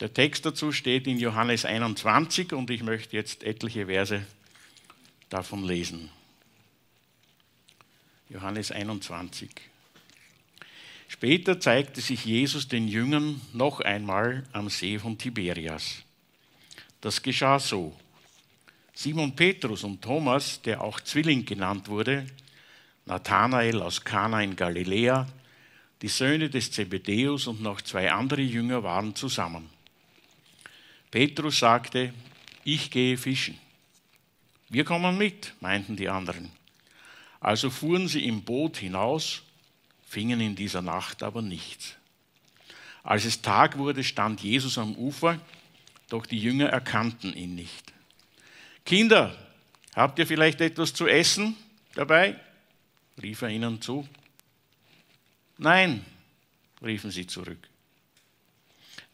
Der Text dazu steht in Johannes 21 und ich möchte jetzt etliche Verse davon lesen. Johannes 21. Später zeigte sich Jesus den Jüngern noch einmal am See von Tiberias. Das geschah so. Simon Petrus und Thomas, der auch Zwilling genannt wurde, Nathanael aus Kana in Galiläa, die Söhne des Zebedäus und noch zwei andere Jünger waren zusammen. Petrus sagte, ich gehe fischen. Wir kommen mit, meinten die anderen. Also fuhren sie im Boot hinaus, fingen in dieser Nacht aber nichts. Als es Tag wurde, stand Jesus am Ufer, doch die Jünger erkannten ihn nicht. Kinder, habt ihr vielleicht etwas zu essen dabei? rief er ihnen zu. Nein, riefen sie zurück.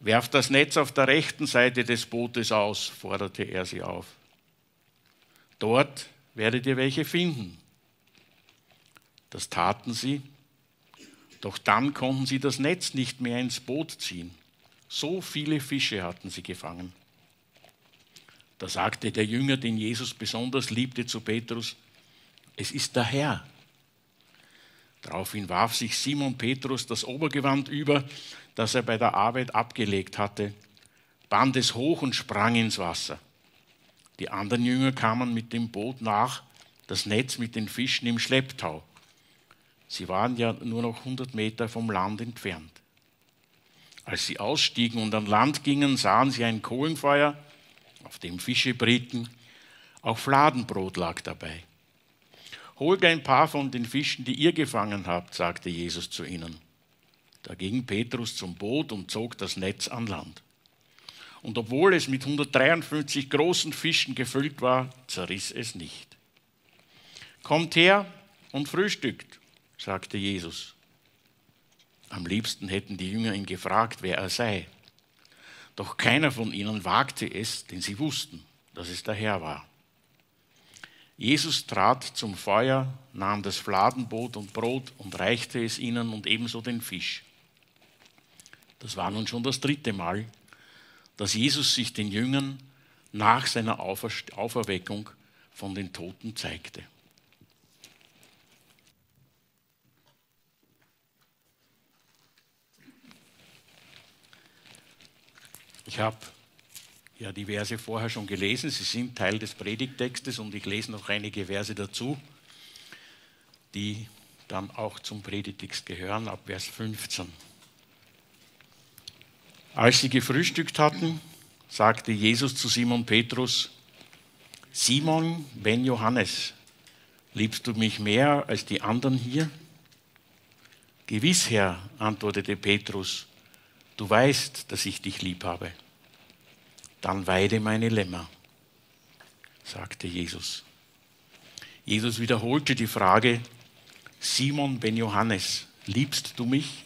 Werft das Netz auf der rechten Seite des Bootes aus, forderte er sie auf. Dort werdet ihr welche finden. Das taten sie, doch dann konnten sie das Netz nicht mehr ins Boot ziehen. So viele Fische hatten sie gefangen. Da sagte der Jünger, den Jesus besonders liebte, zu Petrus, es ist der Herr. Daraufhin warf sich Simon Petrus das Obergewand über, das er bei der Arbeit abgelegt hatte, band es hoch und sprang ins Wasser. Die anderen Jünger kamen mit dem Boot nach, das Netz mit den Fischen im Schlepptau. Sie waren ja nur noch 100 Meter vom Land entfernt. Als sie ausstiegen und an Land gingen, sahen sie ein Kohlenfeuer, auf dem Fische brieten, auch Fladenbrot lag dabei. Holt ein paar von den Fischen, die ihr gefangen habt, sagte Jesus zu ihnen. Da ging Petrus zum Boot und zog das Netz an Land. Und obwohl es mit 153 großen Fischen gefüllt war, zerriss es nicht. Kommt her und frühstückt, sagte Jesus. Am liebsten hätten die Jünger ihn gefragt, wer er sei. Doch keiner von ihnen wagte es, denn sie wussten, dass es der Herr war. Jesus trat zum Feuer, nahm das Fladenbrot und Brot und reichte es ihnen und ebenso den Fisch. Das war nun schon das dritte Mal, dass Jesus sich den Jüngern nach seiner Auferweckung von den Toten zeigte. Ich habe ja die Verse vorher schon gelesen. Sie sind Teil des Predigtextes und ich lese noch einige Verse dazu, die dann auch zum Predigtext gehören, ab Vers 15. Als sie gefrühstückt hatten, sagte Jesus zu Simon Petrus, Simon, Ben Johannes, liebst du mich mehr als die anderen hier? Gewiss, Herr, antwortete Petrus, du weißt, dass ich dich lieb habe dann weide meine Lämmer, sagte Jesus. Jesus wiederholte die Frage, Simon ben Johannes, liebst du mich?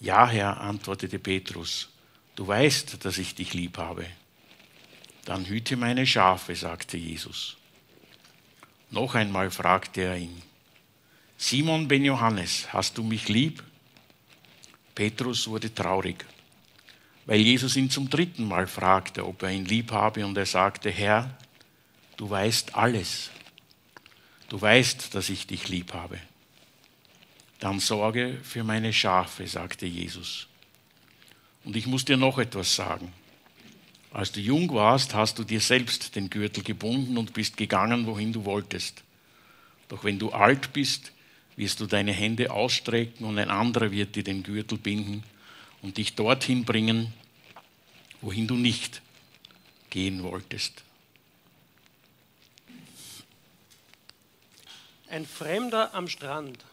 Ja, Herr, antwortete Petrus, du weißt, dass ich dich lieb habe. Dann hüte meine Schafe, sagte Jesus. Noch einmal fragte er ihn, Simon ben Johannes, hast du mich lieb? Petrus wurde traurig weil Jesus ihn zum dritten Mal fragte, ob er ihn lieb habe, und er sagte, Herr, du weißt alles. Du weißt, dass ich dich lieb habe. Dann sorge für meine Schafe, sagte Jesus. Und ich muss dir noch etwas sagen. Als du jung warst, hast du dir selbst den Gürtel gebunden und bist gegangen, wohin du wolltest. Doch wenn du alt bist, wirst du deine Hände ausstrecken und ein anderer wird dir den Gürtel binden und dich dorthin bringen, wohin du nicht gehen wolltest. Ein Fremder am Strand.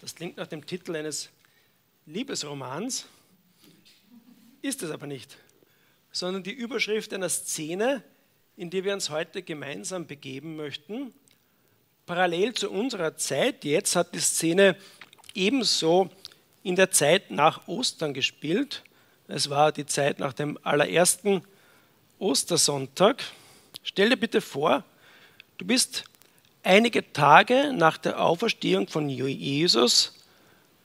Das klingt nach dem Titel eines Liebesromans, ist es aber nicht, sondern die Überschrift einer Szene, in die wir uns heute gemeinsam begeben möchten. Parallel zu unserer Zeit jetzt hat die Szene ebenso in der Zeit nach Ostern gespielt. Es war die Zeit nach dem allerersten Ostersonntag. Stell dir bitte vor, du bist einige Tage nach der Auferstehung von Jesus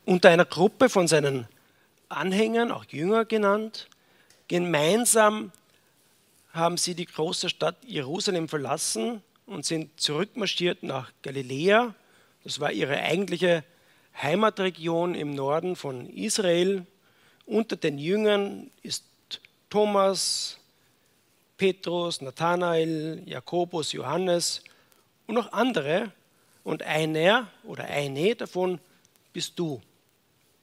unter einer Gruppe von seinen Anhängern, auch Jünger genannt. Gemeinsam haben sie die große Stadt Jerusalem verlassen und sind zurückmarschiert nach Galiläa. Das war ihre eigentliche Heimatregion im Norden von Israel. Unter den Jüngern ist Thomas, Petrus, Nathanael, Jakobus, Johannes und noch andere. Und einer oder eine davon bist du,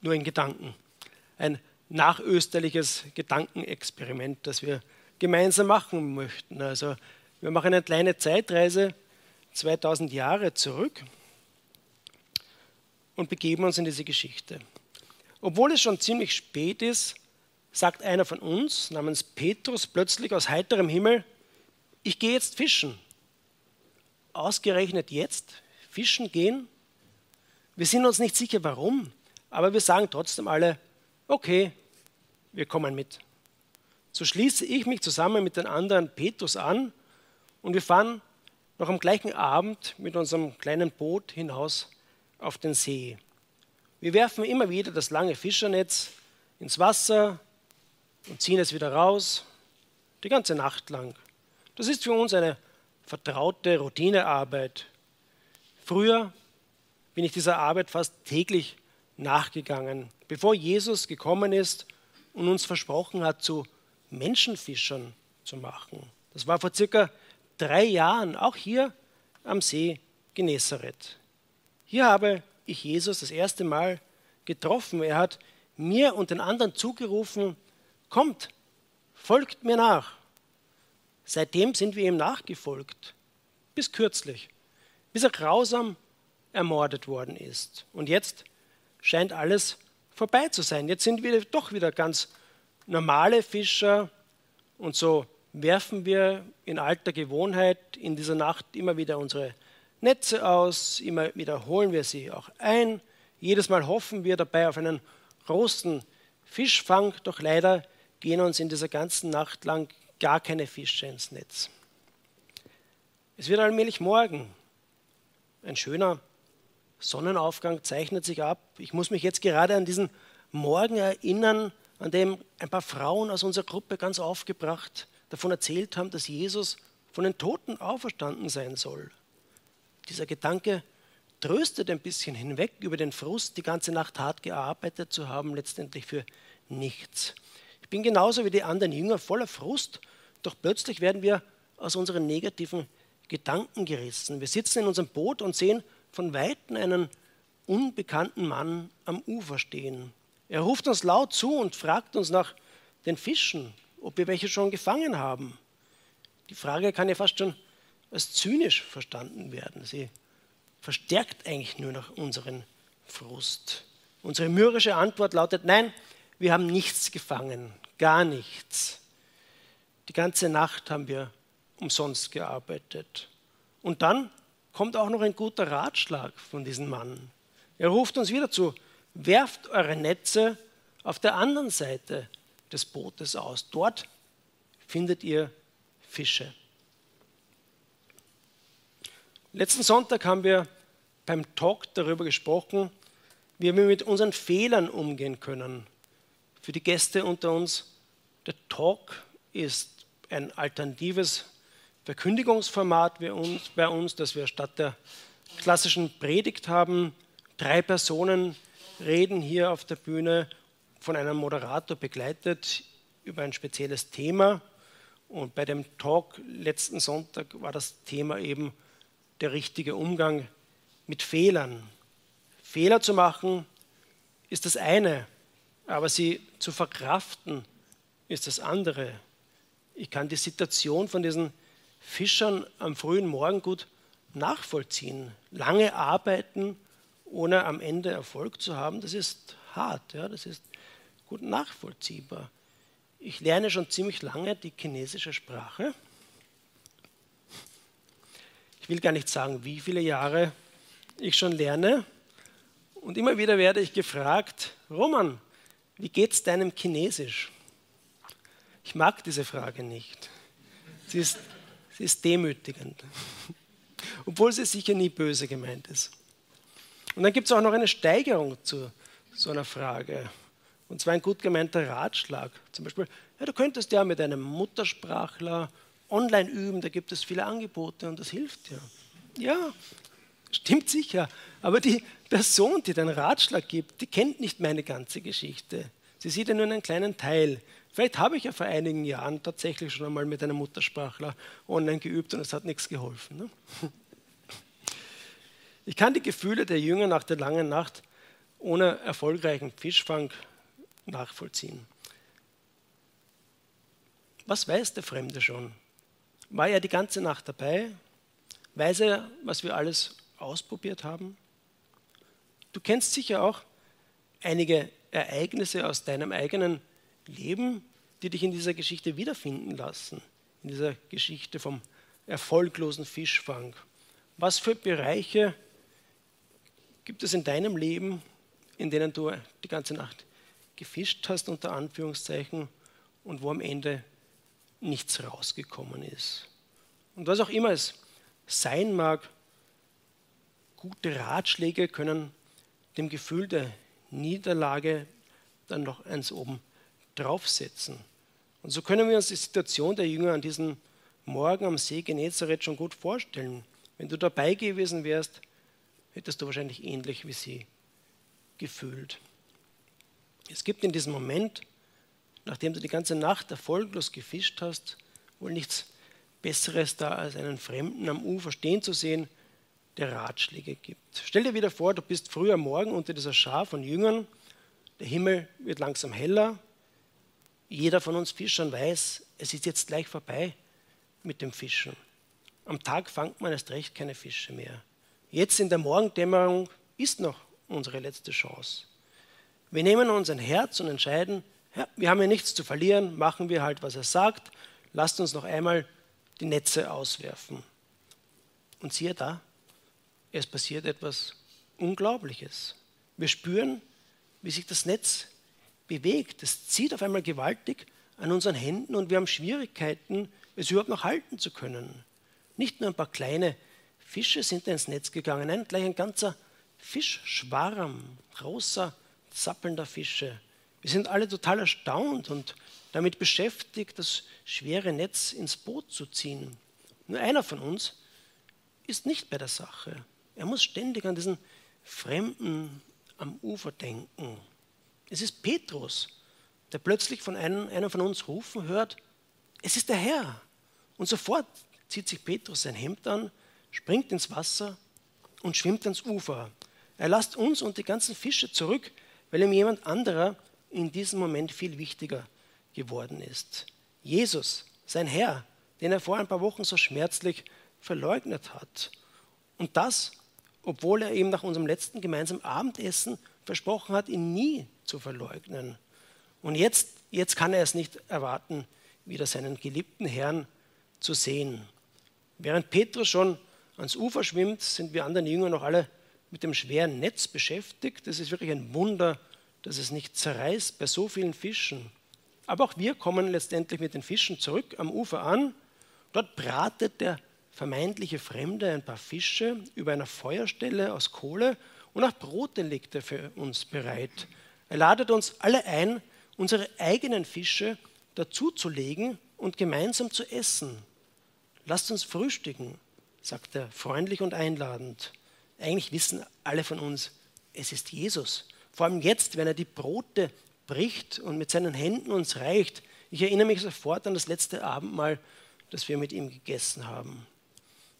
nur in Gedanken. Ein nachösterliches Gedankenexperiment, das wir gemeinsam machen möchten. Also wir machen eine kleine Zeitreise 2000 Jahre zurück und begeben uns in diese Geschichte. Obwohl es schon ziemlich spät ist, sagt einer von uns namens Petrus plötzlich aus heiterem Himmel, ich gehe jetzt fischen. Ausgerechnet jetzt fischen gehen? Wir sind uns nicht sicher warum, aber wir sagen trotzdem alle, okay, wir kommen mit. So schließe ich mich zusammen mit den anderen Petrus an und wir fahren noch am gleichen Abend mit unserem kleinen Boot hinaus auf den See. Wir werfen immer wieder das lange Fischernetz ins Wasser und ziehen es wieder raus, die ganze Nacht lang. Das ist für uns eine vertraute Routinearbeit. Früher bin ich dieser Arbeit fast täglich nachgegangen, bevor Jesus gekommen ist und uns versprochen hat, zu Menschenfischern zu machen. Das war vor circa drei Jahren, auch hier am See Genezareth. Hier habe ich Jesus das erste Mal getroffen. Er hat mir und den anderen zugerufen, kommt, folgt mir nach. Seitdem sind wir ihm nachgefolgt, bis kürzlich, bis er grausam ermordet worden ist. Und jetzt scheint alles vorbei zu sein. Jetzt sind wir doch wieder ganz normale Fischer und so werfen wir in alter Gewohnheit in dieser Nacht immer wieder unsere Netze aus, immer wieder holen wir sie auch ein. Jedes Mal hoffen wir dabei auf einen großen Fischfang, doch leider gehen uns in dieser ganzen Nacht lang gar keine Fische ins Netz. Es wird allmählich morgen. Ein schöner Sonnenaufgang zeichnet sich ab. Ich muss mich jetzt gerade an diesen Morgen erinnern, an dem ein paar Frauen aus unserer Gruppe ganz aufgebracht davon erzählt haben, dass Jesus von den Toten auferstanden sein soll. Dieser Gedanke tröstet ein bisschen hinweg über den Frust, die ganze Nacht hart gearbeitet zu haben, letztendlich für nichts. Ich bin genauso wie die anderen Jünger voller Frust, doch plötzlich werden wir aus unseren negativen Gedanken gerissen. Wir sitzen in unserem Boot und sehen von weitem einen unbekannten Mann am Ufer stehen. Er ruft uns laut zu und fragt uns nach den Fischen, ob wir welche schon gefangen haben. Die Frage kann ja fast schon als zynisch verstanden werden. Sie verstärkt eigentlich nur noch unseren Frust. Unsere mürrische Antwort lautet, nein, wir haben nichts gefangen, gar nichts. Die ganze Nacht haben wir umsonst gearbeitet. Und dann kommt auch noch ein guter Ratschlag von diesem Mann. Er ruft uns wieder zu, werft eure Netze auf der anderen Seite des Bootes aus. Dort findet ihr Fische. Letzten Sonntag haben wir beim Talk darüber gesprochen, wie wir mit unseren Fehlern umgehen können. Für die Gäste unter uns, der Talk ist ein alternatives Verkündigungsformat bei uns, das wir statt der klassischen Predigt haben. Drei Personen reden hier auf der Bühne von einem Moderator begleitet über ein spezielles Thema. Und bei dem Talk letzten Sonntag war das Thema eben der richtige Umgang mit Fehlern. Fehler zu machen ist das eine, aber sie zu verkraften ist das andere. Ich kann die Situation von diesen Fischern am frühen Morgen gut nachvollziehen. Lange arbeiten, ohne am Ende Erfolg zu haben, das ist hart, ja, das ist gut nachvollziehbar. Ich lerne schon ziemlich lange die chinesische Sprache. Will gar nicht sagen, wie viele Jahre ich schon lerne. Und immer wieder werde ich gefragt, Roman, wie geht es deinem Chinesisch? Ich mag diese Frage nicht. Sie ist, sie ist demütigend, obwohl sie sicher nie böse gemeint ist. Und dann gibt es auch noch eine Steigerung zu so einer Frage. Und zwar ein gut gemeinter Ratschlag. Zum Beispiel, ja, du könntest ja mit einem Muttersprachler online üben, da gibt es viele Angebote und das hilft dir. Ja, stimmt sicher. Aber die Person, die den Ratschlag gibt, die kennt nicht meine ganze Geschichte. Sie sieht ja nur einen kleinen Teil. Vielleicht habe ich ja vor einigen Jahren tatsächlich schon einmal mit einem Muttersprachler online geübt und es hat nichts geholfen. Ne? Ich kann die Gefühle der Jünger nach der langen Nacht ohne erfolgreichen Fischfang nachvollziehen. Was weiß der Fremde schon? War er die ganze Nacht dabei? Weiß er, was wir alles ausprobiert haben? Du kennst sicher auch einige Ereignisse aus deinem eigenen Leben, die dich in dieser Geschichte wiederfinden lassen, in dieser Geschichte vom erfolglosen Fischfang. Was für Bereiche gibt es in deinem Leben, in denen du die ganze Nacht gefischt hast, unter Anführungszeichen, und wo am Ende nichts rausgekommen ist? Und was auch immer es sein mag, gute Ratschläge können dem Gefühl der Niederlage dann noch eins oben draufsetzen. Und so können wir uns die Situation der Jünger an diesem Morgen am See Genezareth schon gut vorstellen. Wenn du dabei gewesen wärst, hättest du wahrscheinlich ähnlich wie sie gefühlt. Es gibt in diesem Moment, nachdem du die ganze Nacht erfolglos gefischt hast, wohl nichts Besseres da, als einen Fremden am Ufer stehen zu sehen, der Ratschläge gibt. Stell dir wieder vor, du bist früh am Morgen unter dieser Schar von Jüngern, der Himmel wird langsam heller, jeder von uns Fischern weiß, es ist jetzt gleich vorbei mit dem Fischen. Am Tag fangt man erst recht keine Fische mehr. Jetzt in der Morgendämmerung ist noch unsere letzte Chance. Wir nehmen uns ein Herz und entscheiden, ja, wir haben ja nichts zu verlieren, machen wir halt, was er sagt, lasst uns noch einmal die Netze auswerfen. Und siehe da, es passiert etwas Unglaubliches. Wir spüren, wie sich das Netz bewegt. Es zieht auf einmal gewaltig an unseren Händen und wir haben Schwierigkeiten, es überhaupt noch halten zu können. Nicht nur ein paar kleine Fische sind ins Netz gegangen, nein, gleich ein ganzer Fischschwarm, großer, zappelnder Fische. Wir sind alle total erstaunt und damit beschäftigt, das schwere Netz ins Boot zu ziehen. Nur einer von uns ist nicht bei der Sache. Er muss ständig an diesen Fremden am Ufer denken. Es ist Petrus, der plötzlich von einem, einem von uns rufen hört, es ist der Herr. Und sofort zieht sich Petrus sein Hemd an, springt ins Wasser und schwimmt ans Ufer. Er lasst uns und die ganzen Fische zurück, weil ihm jemand anderer in diesem Moment viel wichtiger geworden ist. Jesus, sein Herr, den er vor ein paar Wochen so schmerzlich verleugnet hat. Und das, obwohl er ihm nach unserem letzten gemeinsamen Abendessen versprochen hat, ihn nie zu verleugnen. Und jetzt, jetzt kann er es nicht erwarten, wieder seinen geliebten Herrn zu sehen. Während Petrus schon ans Ufer schwimmt, sind wir anderen Jünger noch alle mit dem schweren Netz beschäftigt. Das ist wirklich ein Wunder, dass es nicht zerreißt bei so vielen Fischen. Aber auch wir kommen letztendlich mit den Fischen zurück am Ufer an. Dort bratet der vermeintliche Fremde ein paar Fische über einer Feuerstelle aus Kohle und auch Brote legt er für uns bereit. Er ladet uns alle ein, unsere eigenen Fische dazuzulegen und gemeinsam zu essen. Lasst uns frühstücken, sagt er freundlich und einladend. Eigentlich wissen alle von uns, es ist Jesus. Vor allem jetzt, wenn er die Brote bricht und mit seinen Händen uns reicht. Ich erinnere mich sofort an das letzte Abendmahl, das wir mit ihm gegessen haben.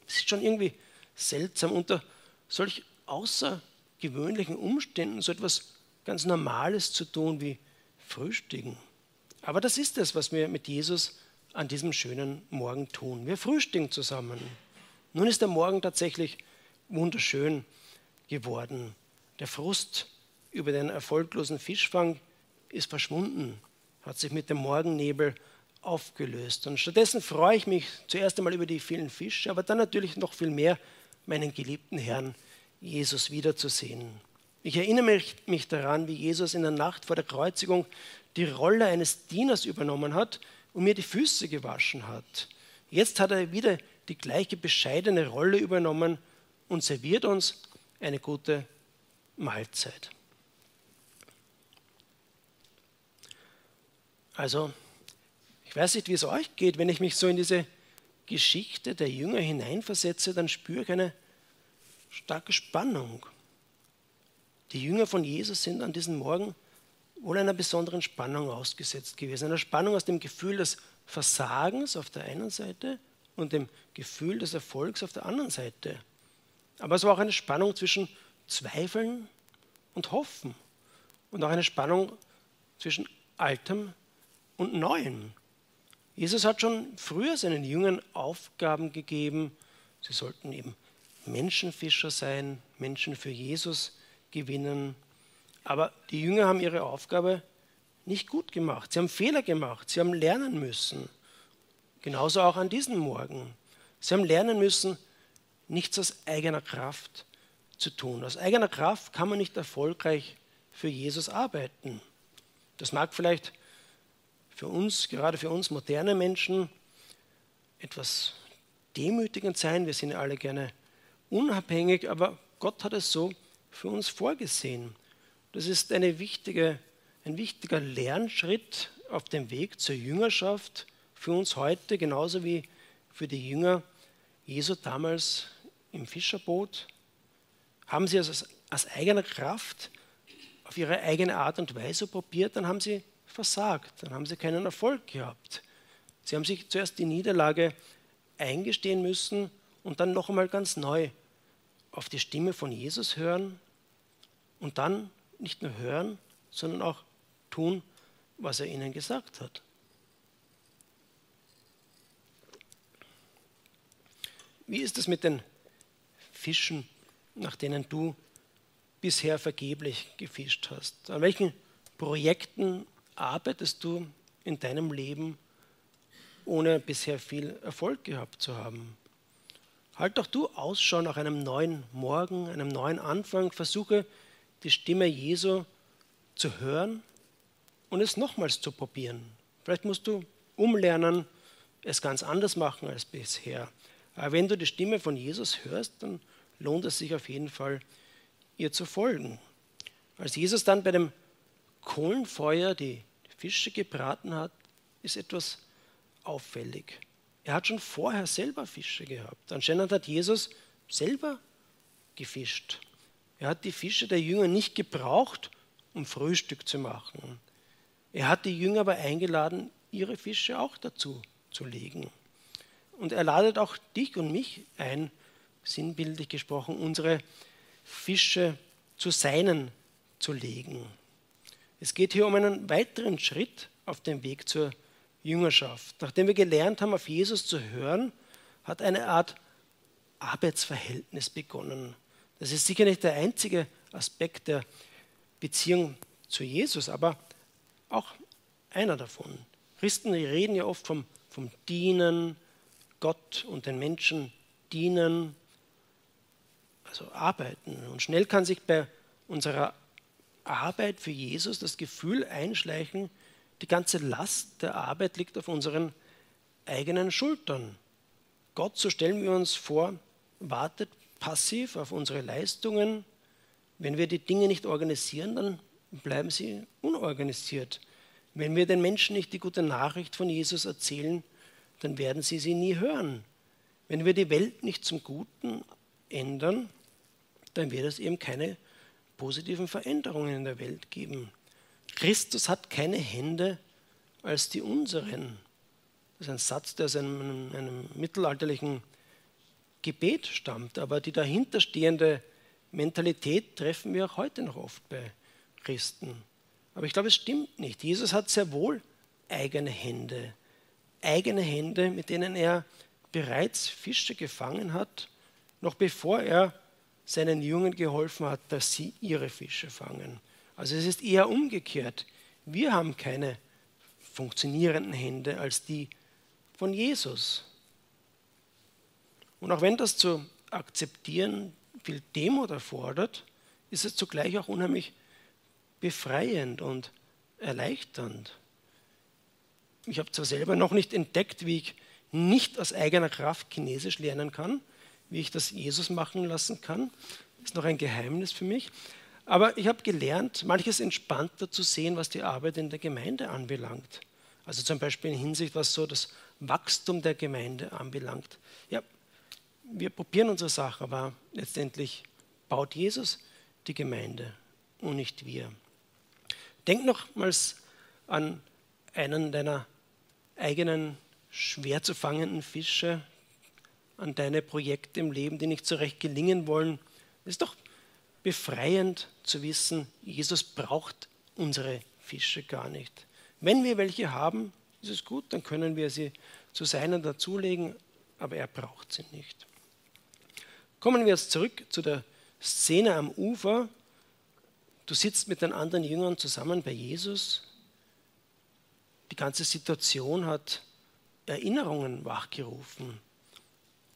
Es ist schon irgendwie seltsam, unter solch außergewöhnlichen Umständen so etwas ganz Normales zu tun wie Frühstücken. Aber das ist es, was wir mit Jesus an diesem schönen Morgen tun. Wir frühstücken zusammen. Nun ist der Morgen tatsächlich wunderschön geworden. Der Frust über den erfolglosen Fischfang ist verschwunden, hat sich mit dem Morgennebel aufgelöst. Und stattdessen freue ich mich zuerst einmal über die vielen Fische, aber dann natürlich noch viel mehr, meinen geliebten Herrn Jesus wiederzusehen. Ich erinnere mich, daran, wie Jesus in der Nacht vor der Kreuzigung die Rolle eines Dieners übernommen hat und mir die Füße gewaschen hat. Jetzt hat er wieder die gleiche bescheidene Rolle übernommen und serviert uns eine gute Mahlzeit. Also, ich weiß nicht, wie es euch geht, wenn ich mich so in diese Geschichte der Jünger hineinversetze, dann spüre ich eine starke Spannung. Die Jünger von Jesus sind an diesem Morgen wohl einer besonderen Spannung ausgesetzt gewesen. Einer Spannung aus dem Gefühl des Versagens auf der einen Seite und dem Gefühl des Erfolgs auf der anderen Seite. Aber es war auch eine Spannung zwischen Zweifeln und Hoffen und auch eine Spannung zwischen Altem und Neuem. Jesus hat schon früher seinen Jüngern Aufgaben gegeben. Sie sollten eben Menschenfischer sein, Menschen für Jesus gewinnen. Aber die Jünger haben ihre Aufgabe nicht gut gemacht. Sie haben Fehler gemacht. Sie haben lernen müssen. Genauso auch an diesem Morgen. Sie haben lernen müssen, nichts aus eigener Kraft zu tun. Aus eigener Kraft kann man nicht erfolgreich für Jesus arbeiten. Das mag vielleicht für uns, gerade für uns moderne Menschen, etwas demütigend sein. Wir sind alle gerne unabhängig, aber Gott hat es so für uns vorgesehen. Das ist eine wichtige, ein wichtiger Lernschritt auf dem Weg zur Jüngerschaft für uns heute, genauso wie für die Jünger Jesu damals im Fischerboot. Haben sie es aus eigener Kraft auf ihre eigene Art und Weise probiert, dann haben sie versagt, dann haben sie keinen Erfolg gehabt. Sie haben sich zuerst die Niederlage eingestehen müssen und dann noch einmal ganz neu auf die Stimme von Jesus hören und dann nicht nur hören, sondern auch tun, was er ihnen gesagt hat. Wie ist es mit den Fischen, nach denen du bisher vergeblich gefischt hast? An welchen Projekten arbeitest du in deinem Leben, ohne bisher viel Erfolg gehabt zu haben? Halt doch du Ausschau nach einem neuen Morgen, einem neuen Anfang. Versuche die Stimme Jesu zu hören und es nochmals zu probieren. Vielleicht musst du umlernen, es ganz anders machen als bisher. Aber wenn du die Stimme von Jesus hörst, dann lohnt es sich auf jeden Fall, ihr zu folgen. Als Jesus dann bei dem Kohlenfeuer die Fische gebraten hat, ist etwas auffällig. Er hat schon vorher selber Fische gehabt. Anscheinend hat Jesus selber gefischt. Er hat die Fische der Jünger nicht gebraucht, um Frühstück zu machen. Er hat die Jünger aber eingeladen, ihre Fische auch dazu zu legen. Und er ladet auch dich und mich ein, sinnbildlich gesprochen, unsere Fische zu seinen zu legen. Es geht hier um einen weiteren Schritt auf dem Weg zur Jüngerschaft. Nachdem wir gelernt haben, auf Jesus zu hören, hat eine Art Arbeitsverhältnis begonnen. Das ist sicher nicht der einzige Aspekt der Beziehung zu Jesus, aber auch einer davon. Christen reden ja oft vom, vom Dienen, Gott und den Menschen dienen, also arbeiten. Und schnell kann sich bei unserer Arbeit für Jesus das Gefühl einschleichen, die ganze Last der Arbeit liegt auf unseren eigenen Schultern. Gott, so stellen wir uns vor, wartet passiv auf unsere Leistungen. Wenn wir die Dinge nicht organisieren, dann bleiben sie unorganisiert. Wenn wir den Menschen nicht die gute Nachricht von Jesus erzählen, dann werden sie sie nie hören. Wenn wir die Welt nicht zum Guten ändern, dann wird es eben keine positiven Veränderungen in der Welt geben. Christus hat keine Hände als die unseren. Das ist ein Satz, der aus einem, einem mittelalterlichen Gebet stammt, aber die dahinterstehende Mentalität treffen wir auch heute noch oft bei Christen. Aber ich glaube, es stimmt nicht. Jesus hat sehr wohl eigene Hände. Eigene Hände, mit denen er bereits Fische gefangen hat, noch bevor er seinen Jungen geholfen hat, dass sie ihre Fische fangen. Also es ist eher umgekehrt. Wir haben keine funktionierenden Hände als die von Jesus. Und auch wenn das zu akzeptieren viel Demut erfordert, ist es zugleich auch unheimlich befreiend und erleichternd. Ich habe zwar selber noch nicht entdeckt, wie ich nicht aus eigener Kraft Chinesisch lernen kann, wie ich das Jesus machen lassen kann. Ist noch ein Geheimnis für mich. Aber ich habe gelernt, manches entspannter zu sehen, was die Arbeit in der Gemeinde anbelangt. Also zum Beispiel in Hinsicht, was so das Wachstum der Gemeinde anbelangt. Ja, wir probieren unsere Sache, aber letztendlich baut Jesus die Gemeinde und nicht wir. Denk nochmals an einen deiner eigenen schwer zu fangenden Fische, an deine Projekte im Leben, die nicht so recht gelingen wollen. Es ist doch befreiend zu wissen, Jesus braucht unsere Fische gar nicht. Wenn wir welche haben, ist es gut, dann können wir sie zu seinen dazulegen, aber er braucht sie nicht. Kommen wir jetzt zurück zu der Szene am Ufer. Du sitzt mit den anderen Jüngern zusammen bei Jesus. Die ganze Situation hat Erinnerungen wachgerufen.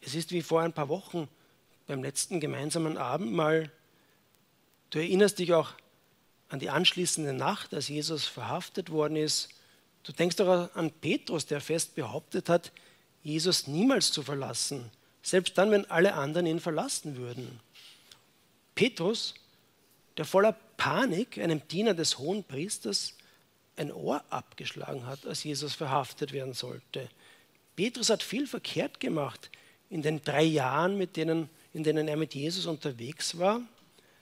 Es ist wie vor ein paar Wochen beim letzten gemeinsamen Abendmahl. Du erinnerst dich auch an die anschließende Nacht, als Jesus verhaftet worden ist. Du denkst auch an Petrus, der fest behauptet hat, Jesus niemals zu verlassen, selbst dann, wenn alle anderen ihn verlassen würden. Petrus, der voller Panik einem Diener des hohen Priesters ein Ohr abgeschlagen hat, als Jesus verhaftet werden sollte. Petrus hat viel verkehrt gemacht in den drei Jahren, mit denen, in denen er mit Jesus unterwegs war.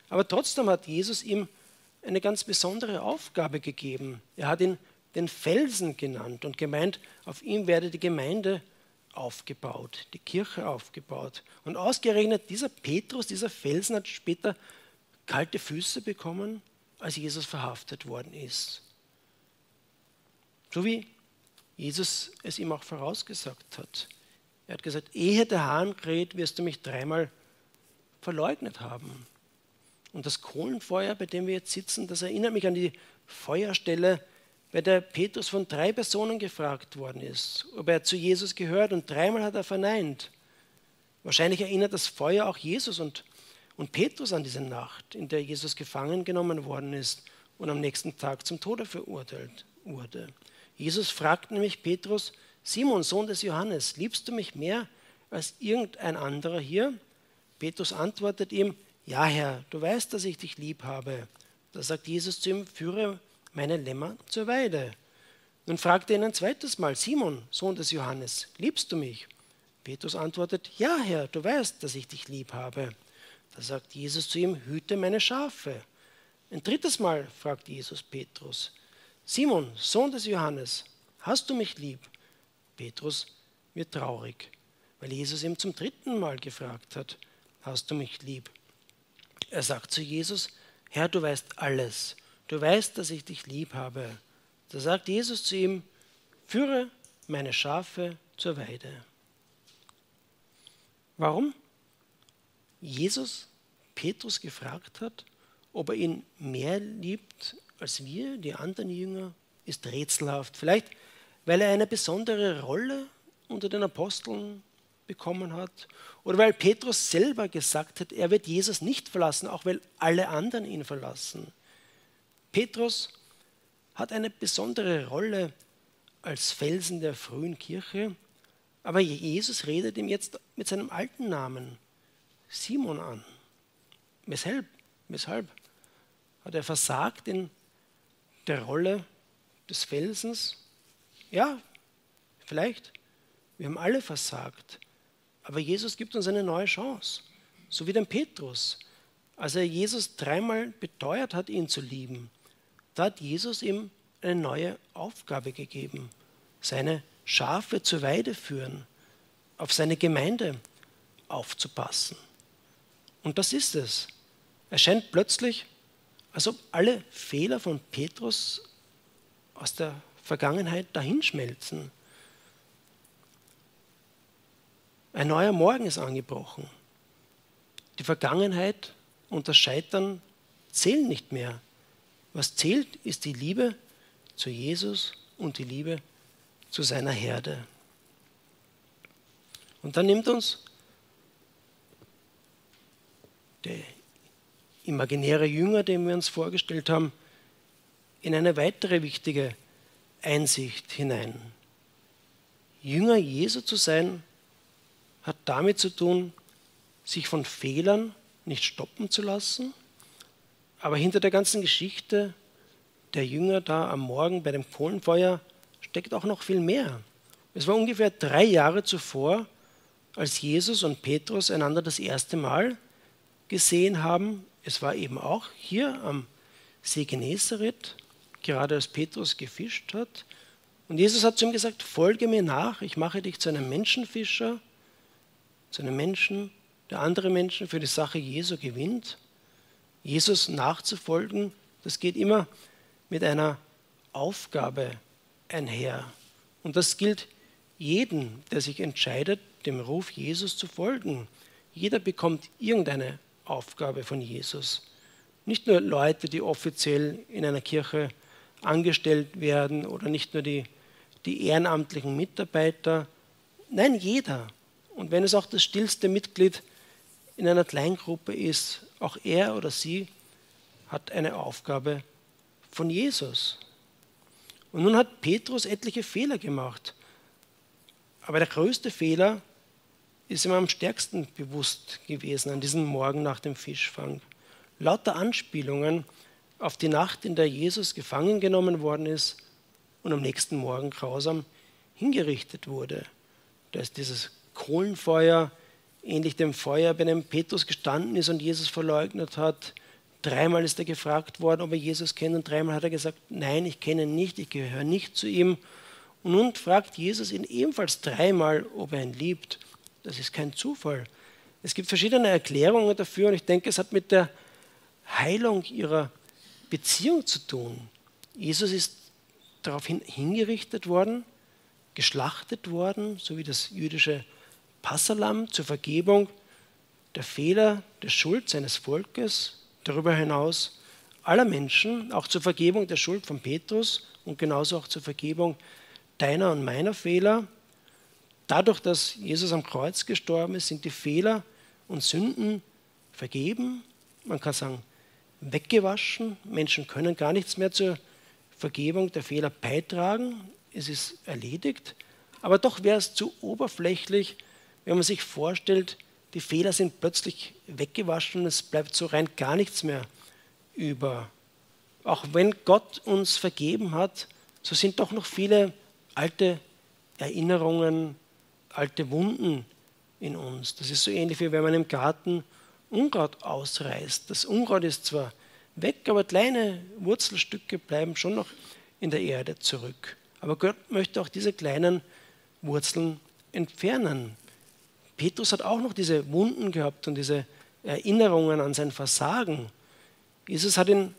Aber trotzdem hat Jesus ihm eine ganz besondere Aufgabe gegeben. Er hat ihn den Felsen genannt und gemeint, auf ihm werde die Gemeinde aufgebaut, die Kirche aufgebaut. Und ausgerechnet dieser Petrus, dieser Felsen hat später kalte Füße bekommen, als Jesus verhaftet worden ist. So wie Jesus es ihm auch vorausgesagt hat. Er hat gesagt, ehe der Hahn kräht, wirst du mich dreimal verleugnet haben. Und das Kohlenfeuer, bei dem wir jetzt sitzen, das erinnert mich an die Feuerstelle, bei der Petrus von drei Personen gefragt worden ist, ob er zu Jesus gehört und dreimal hat er verneint. Wahrscheinlich erinnert das Feuer auch Jesus und, und Petrus an diese Nacht, in der Jesus gefangen genommen worden ist und am nächsten Tag zum Tode verurteilt wurde. Jesus fragt nämlich Petrus, Simon, Sohn des Johannes, liebst du mich mehr als irgendein anderer hier? Petrus antwortet ihm, ja Herr, du weißt, dass ich dich lieb habe. Da sagt Jesus zu ihm, führe meine Lämmer zur Weide. Nun fragt er ihn ein zweites Mal, Simon, Sohn des Johannes, liebst du mich? Petrus antwortet, ja Herr, du weißt, dass ich dich lieb habe. Da sagt Jesus zu ihm, hüte meine Schafe. Ein drittes Mal fragt Jesus Petrus, Simon, Sohn des Johannes, hast du mich lieb? Petrus wird traurig, weil Jesus ihm zum dritten Mal gefragt hat, hast du mich lieb? Er sagt zu Jesus, Herr, du weißt alles, du weißt, dass ich dich lieb habe. Da sagt Jesus zu ihm, führe meine Schafe zur Weide. Warum Jesus Petrus gefragt hat, ob er ihn mehr liebt als wir, die anderen Jünger, ist rätselhaft. Vielleicht, weil er eine besondere Rolle unter den Aposteln bekommen hat oder weil Petrus selber gesagt hat, er wird Jesus nicht verlassen, auch weil alle anderen ihn verlassen. Petrus hat eine besondere Rolle als Felsen der frühen Kirche, aber Jesus redet ihm jetzt mit seinem alten Namen Simon an. Weshalb? Weshalb? Hat er versagt in der Rolle des Felsens? Ja, vielleicht. Wir haben alle versagt. Aber Jesus gibt uns eine neue Chance. So wie dem Petrus. Als er Jesus dreimal beteuert hat, ihn zu lieben, da hat Jesus ihm eine neue Aufgabe gegeben. Seine Schafe zur Weide führen, auf seine Gemeinde aufzupassen. Und das ist es. Er scheint plötzlich als ob alle Fehler von Petrus aus der Vergangenheit dahinschmelzen. Ein neuer Morgen ist angebrochen. Die Vergangenheit und das Scheitern zählen nicht mehr. Was zählt, ist die Liebe zu Jesus und die Liebe zu seiner Herde. Und dann nimmt uns der imaginäre Jünger, den wir uns vorgestellt haben, in eine weitere wichtige Einsicht hinein. Jünger Jesu zu sein, hat damit zu tun, sich von Fehlern nicht stoppen zu lassen, aber hinter der ganzen Geschichte der Jünger da am Morgen bei dem Kohlenfeuer steckt auch noch viel mehr. Es war ungefähr drei Jahre zuvor, als Jesus und Petrus einander das erste Mal gesehen haben. Es war eben auch hier am See Genezareth, gerade als Petrus gefischt hat. Und Jesus hat zu ihm gesagt, folge mir nach, ich mache dich zu einem Menschenfischer, zu einem Menschen, der andere Menschen für die Sache Jesu gewinnt. Jesus nachzufolgen, das geht immer mit einer Aufgabe einher. Und das gilt jeden, der sich entscheidet, dem Ruf Jesus zu folgen. Jeder bekommt irgendeine Aufgabe von Jesus. Nicht nur Leute, die offiziell in einer Kirche angestellt werden oder nicht nur die, die ehrenamtlichen Mitarbeiter. Nein, jeder. Und wenn es auch das stillste Mitglied in einer Kleingruppe ist, auch er oder sie hat eine Aufgabe von Jesus. Und nun hat Petrus etliche Fehler gemacht. Aber der größte Fehler ist ihm am stärksten bewusst gewesen an diesem Morgen nach dem Fischfang. Lauter Anspielungen auf die Nacht, in der Jesus gefangen genommen worden ist und am nächsten Morgen grausam hingerichtet wurde. Da ist dieses Kohlenfeuer, ähnlich dem Feuer, bei dem Petrus gestanden ist und Jesus verleugnet hat. Dreimal ist er gefragt worden, ob er Jesus kennt und dreimal hat er gesagt, nein, ich kenne ihn nicht, ich gehöre nicht zu ihm. Und nun fragt Jesus ihn ebenfalls dreimal, ob er ihn liebt. Das ist kein Zufall. Es gibt verschiedene Erklärungen dafür und ich denke, es hat mit der Heilung ihrer Beziehung zu tun. Jesus ist daraufhin hingerichtet worden, geschlachtet worden, so wie das jüdische Passalam zur Vergebung der Fehler, der Schuld seines Volkes, darüber hinaus aller Menschen, auch zur Vergebung der Schuld von Petrus und genauso auch zur Vergebung deiner und meiner Fehler. Dadurch, dass Jesus am Kreuz gestorben ist, sind die Fehler und Sünden vergeben. Man kann sagen, weggewaschen. Menschen können gar nichts mehr zur Vergebung der Fehler beitragen. Es ist erledigt. Aber doch wäre es zu oberflächlich, wenn man sich vorstellt, die Fehler sind plötzlich weggewaschen und es bleibt so rein gar nichts mehr über. Auch wenn Gott uns vergeben hat, so sind doch noch viele alte Erinnerungen, alte Wunden in uns. Das ist so ähnlich wie wenn man im Garten Unkraut ausreißt. Das Unkraut ist zwar weg, aber kleine Wurzelstücke bleiben schon noch in der Erde zurück. Aber Gott möchte auch diese kleinen Wurzeln entfernen. Petrus hat auch noch diese Wunden gehabt und diese Erinnerungen an sein Versagen. Jesus hat ihn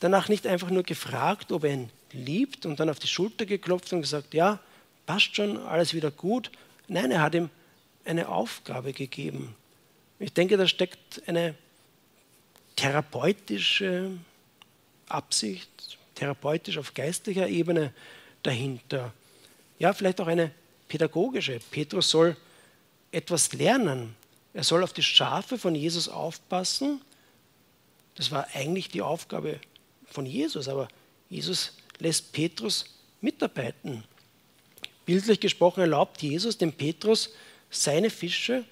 danach nicht einfach nur gefragt, ob er ihn liebt und dann auf die Schulter geklopft und gesagt, ja, passt schon, alles wieder gut. Nein, er hat ihm eine Aufgabe gegeben. Ich denke, da steckt eine therapeutische Absicht, therapeutisch auf geistlicher Ebene dahinter. Ja, vielleicht auch eine pädagogische. Petrus soll etwas lernen. Er soll auf die Schafe von Jesus aufpassen. Das war eigentlich die Aufgabe von Jesus, aber Jesus lässt Petrus mitarbeiten. Bildlich gesprochen erlaubt Jesus dem Petrus, seine Fische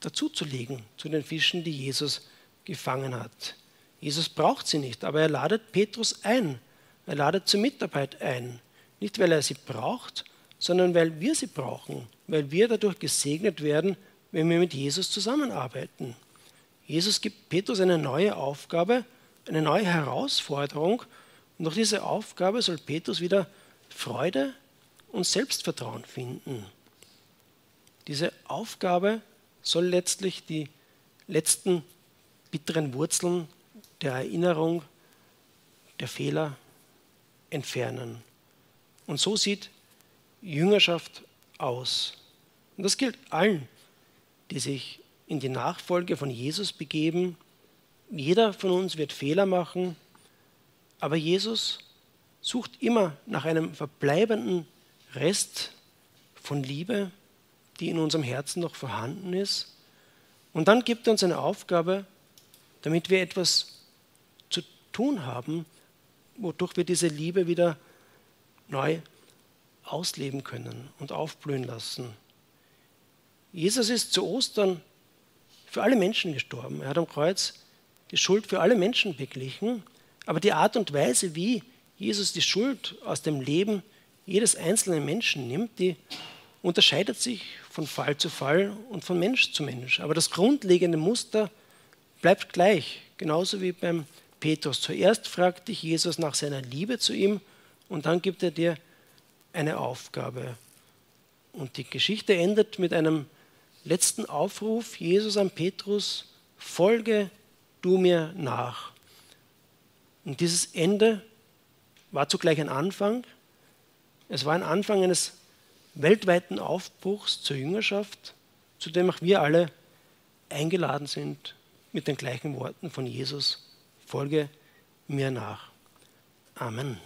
dazuzulegen zu den Fischen, die Jesus gefangen hat. Jesus braucht sie nicht, aber er ladet Petrus ein. Er ladet zur Mitarbeit ein. Nicht, weil er sie braucht, sondern weil wir sie brauchen, weil wir dadurch gesegnet werden, wenn wir mit Jesus zusammenarbeiten. Jesus gibt Petrus eine neue Aufgabe, eine neue Herausforderung und durch diese Aufgabe soll Petrus wieder Freude und Selbstvertrauen finden. Diese Aufgabe soll letztlich die letzten bitteren Wurzeln der Erinnerung der Fehler entfernen. Und so sieht Jüngerschaft aus. Und das gilt allen, die sich in die Nachfolge von Jesus begeben. Jeder von uns wird Fehler machen, aber Jesus sucht immer nach einem verbleibenden Rest von Liebe, die in unserem Herzen noch vorhanden ist. Und dann gibt er uns eine Aufgabe, damit wir etwas zu tun haben, wodurch wir diese Liebe wieder neu ausleben können und aufblühen lassen. Jesus ist zu Ostern für alle Menschen gestorben. Er hat am Kreuz die Schuld für alle Menschen beglichen, aber die Art und Weise, wie Jesus die Schuld aus dem Leben jedes einzelnen Menschen nimmt, die unterscheidet sich von Fall zu Fall und von Mensch zu Mensch. Aber das grundlegende Muster bleibt gleich, genauso wie beim Petrus. Zuerst fragt dich Jesus nach seiner Liebe zu ihm und dann gibt er dir eine Aufgabe. Und die Geschichte endet mit einem letzten Aufruf Jesus an Petrus, folge du mir nach. Und dieses Ende war zugleich ein Anfang. Es war ein Anfang eines weltweiten Aufbruchs zur Jüngerschaft, zu dem auch wir alle eingeladen sind mit den gleichen Worten von Jesus, folge mir nach. Amen.